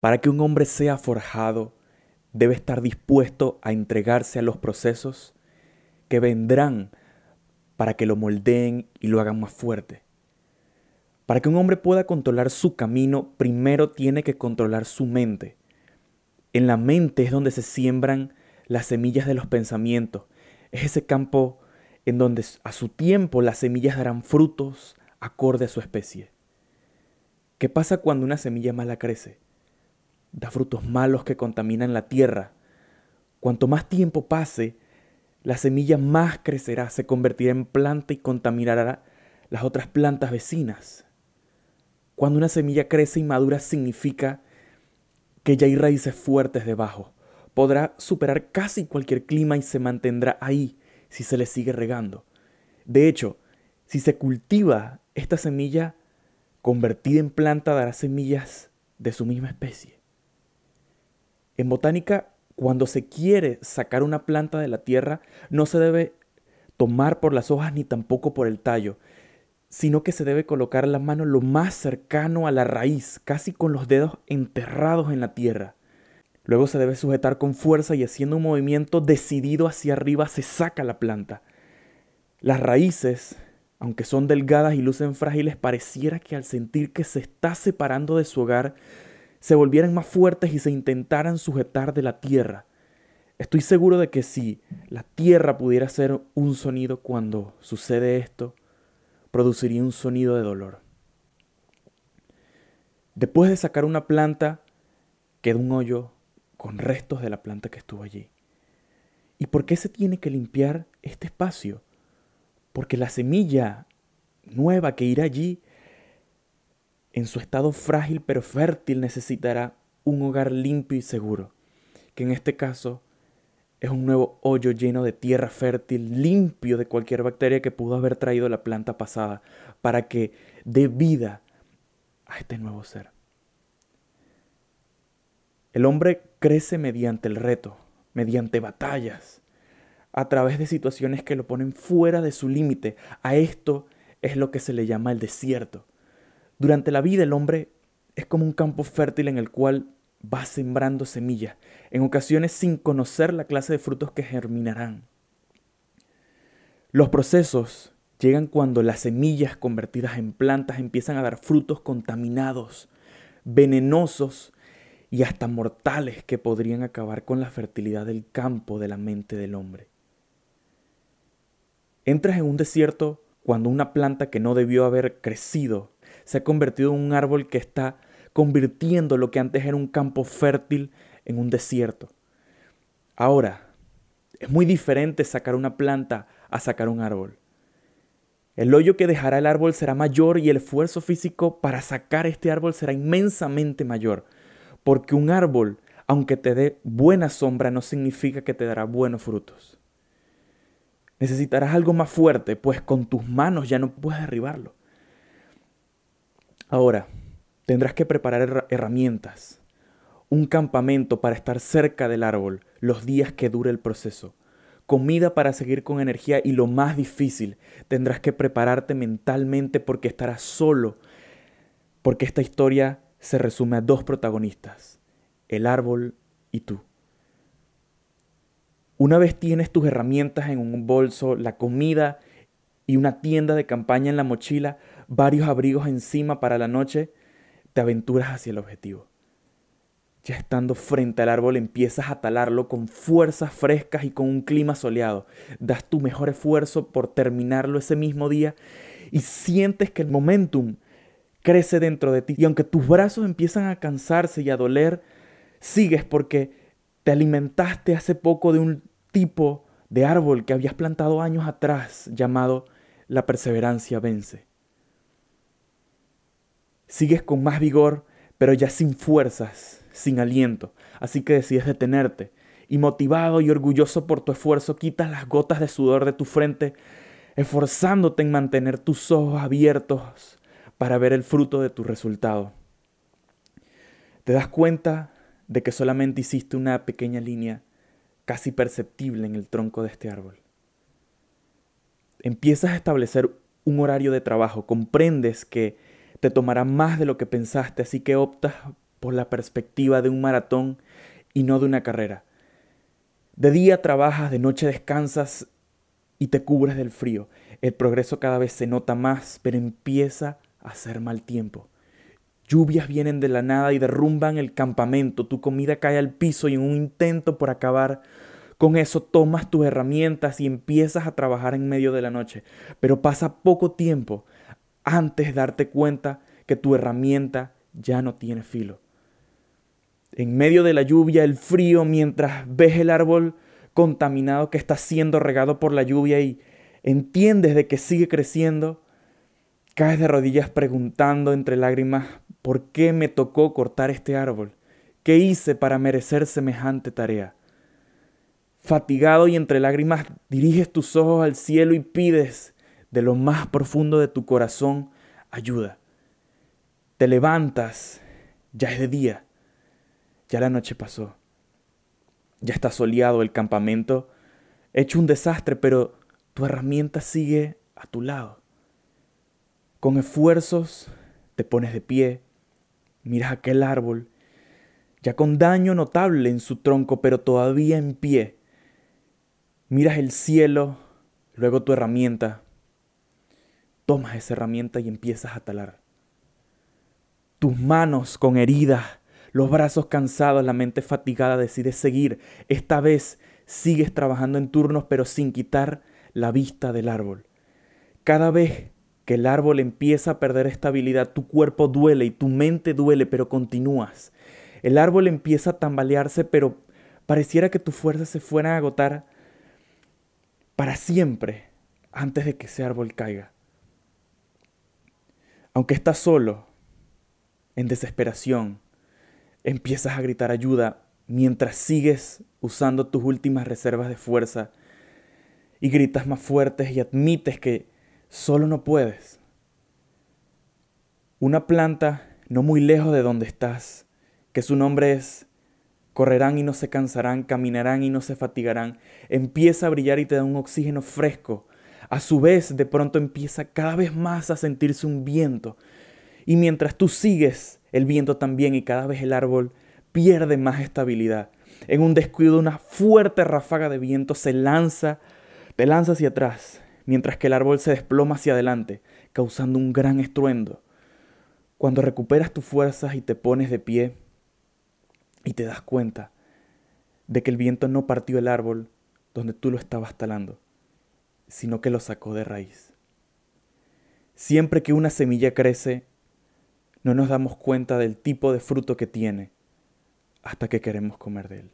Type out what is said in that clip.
Para que un hombre sea forjado, debe estar dispuesto a entregarse a los procesos que vendrán para que lo moldeen y lo hagan más fuerte. Para que un hombre pueda controlar su camino, primero tiene que controlar su mente. En la mente es donde se siembran las semillas de los pensamientos. Es ese campo en donde a su tiempo las semillas darán frutos acorde a su especie. ¿Qué pasa cuando una semilla mala crece? Da frutos malos que contaminan la tierra. Cuanto más tiempo pase, la semilla más crecerá, se convertirá en planta y contaminará las otras plantas vecinas. Cuando una semilla crece y madura significa que ya hay raíces fuertes debajo. Podrá superar casi cualquier clima y se mantendrá ahí si se le sigue regando. De hecho, si se cultiva esta semilla convertida en planta dará semillas de su misma especie. En botánica, cuando se quiere sacar una planta de la tierra, no se debe tomar por las hojas ni tampoco por el tallo, sino que se debe colocar la mano lo más cercano a la raíz, casi con los dedos enterrados en la tierra. Luego se debe sujetar con fuerza y haciendo un movimiento decidido hacia arriba se saca la planta. Las raíces, aunque son delgadas y lucen frágiles, pareciera que al sentir que se está separando de su hogar, se volvieran más fuertes y se intentaran sujetar de la tierra. Estoy seguro de que si la tierra pudiera hacer un sonido cuando sucede esto, produciría un sonido de dolor. Después de sacar una planta, queda un hoyo con restos de la planta que estuvo allí. ¿Y por qué se tiene que limpiar este espacio? Porque la semilla nueva que irá allí, en su estado frágil pero fértil, necesitará un hogar limpio y seguro, que en este caso es un nuevo hoyo lleno de tierra fértil, limpio de cualquier bacteria que pudo haber traído la planta pasada, para que dé vida a este nuevo ser. El hombre crece mediante el reto, mediante batallas, a través de situaciones que lo ponen fuera de su límite. A esto es lo que se le llama el desierto. Durante la vida el hombre es como un campo fértil en el cual va sembrando semillas, en ocasiones sin conocer la clase de frutos que germinarán. Los procesos llegan cuando las semillas convertidas en plantas empiezan a dar frutos contaminados, venenosos y hasta mortales que podrían acabar con la fertilidad del campo de la mente del hombre. Entras en un desierto cuando una planta que no debió haber crecido se ha convertido en un árbol que está convirtiendo lo que antes era un campo fértil en un desierto. Ahora, es muy diferente sacar una planta a sacar un árbol. El hoyo que dejará el árbol será mayor y el esfuerzo físico para sacar este árbol será inmensamente mayor. Porque un árbol, aunque te dé buena sombra, no significa que te dará buenos frutos. Necesitarás algo más fuerte, pues con tus manos ya no puedes derribarlo. Ahora, tendrás que preparar herramientas, un campamento para estar cerca del árbol los días que dure el proceso, comida para seguir con energía y lo más difícil, tendrás que prepararte mentalmente porque estarás solo, porque esta historia se resume a dos protagonistas, el árbol y tú. Una vez tienes tus herramientas en un bolso, la comida y una tienda de campaña en la mochila, varios abrigos encima para la noche, te aventuras hacia el objetivo. Ya estando frente al árbol empiezas a talarlo con fuerzas frescas y con un clima soleado. Das tu mejor esfuerzo por terminarlo ese mismo día y sientes que el momentum crece dentro de ti. Y aunque tus brazos empiezan a cansarse y a doler, sigues porque te alimentaste hace poco de un tipo de árbol que habías plantado años atrás llamado la perseverancia vence. Sigues con más vigor, pero ya sin fuerzas, sin aliento. Así que decides detenerte y motivado y orgulloso por tu esfuerzo, quitas las gotas de sudor de tu frente, esforzándote en mantener tus ojos abiertos para ver el fruto de tu resultado. Te das cuenta de que solamente hiciste una pequeña línea casi perceptible en el tronco de este árbol. Empiezas a establecer un horario de trabajo, comprendes que te tomará más de lo que pensaste, así que optas por la perspectiva de un maratón y no de una carrera. De día trabajas, de noche descansas y te cubres del frío. El progreso cada vez se nota más, pero empieza a hacer mal tiempo. Lluvias vienen de la nada y derrumban el campamento, tu comida cae al piso y en un intento por acabar con eso tomas tus herramientas y empiezas a trabajar en medio de la noche. Pero pasa poco tiempo antes de darte cuenta que tu herramienta ya no tiene filo. En medio de la lluvia, el frío, mientras ves el árbol contaminado que está siendo regado por la lluvia y entiendes de que sigue creciendo, caes de rodillas preguntando entre lágrimas, ¿por qué me tocó cortar este árbol? ¿Qué hice para merecer semejante tarea? Fatigado y entre lágrimas, diriges tus ojos al cielo y pides de lo más profundo de tu corazón ayuda. Te levantas, ya es de día, ya la noche pasó, ya está soleado el campamento, hecho un desastre, pero tu herramienta sigue a tu lado. Con esfuerzos te pones de pie, miras aquel árbol, ya con daño notable en su tronco, pero todavía en pie. Miras el cielo, luego tu herramienta, tomas esa herramienta y empiezas a talar. Tus manos con heridas, los brazos cansados, la mente fatigada, decides seguir. Esta vez sigues trabajando en turnos pero sin quitar la vista del árbol. Cada vez que el árbol empieza a perder estabilidad, tu cuerpo duele y tu mente duele, pero continúas. El árbol empieza a tambalearse, pero pareciera que tus fuerzas se fueran a agotar para siempre antes de que ese árbol caiga. Aunque estás solo, en desesperación, empiezas a gritar ayuda mientras sigues usando tus últimas reservas de fuerza y gritas más fuertes y admites que solo no puedes. Una planta no muy lejos de donde estás, que su nombre es correrán y no se cansarán, caminarán y no se fatigarán, empieza a brillar y te da un oxígeno fresco a su vez de pronto empieza cada vez más a sentirse un viento. Y mientras tú sigues el viento también y cada vez el árbol pierde más estabilidad. En un descuido una fuerte ráfaga de viento se lanza, te lanza hacia atrás, mientras que el árbol se desploma hacia adelante, causando un gran estruendo. Cuando recuperas tus fuerzas y te pones de pie y te das cuenta de que el viento no partió el árbol donde tú lo estabas talando, sino que lo sacó de raíz. Siempre que una semilla crece, no nos damos cuenta del tipo de fruto que tiene hasta que queremos comer de él.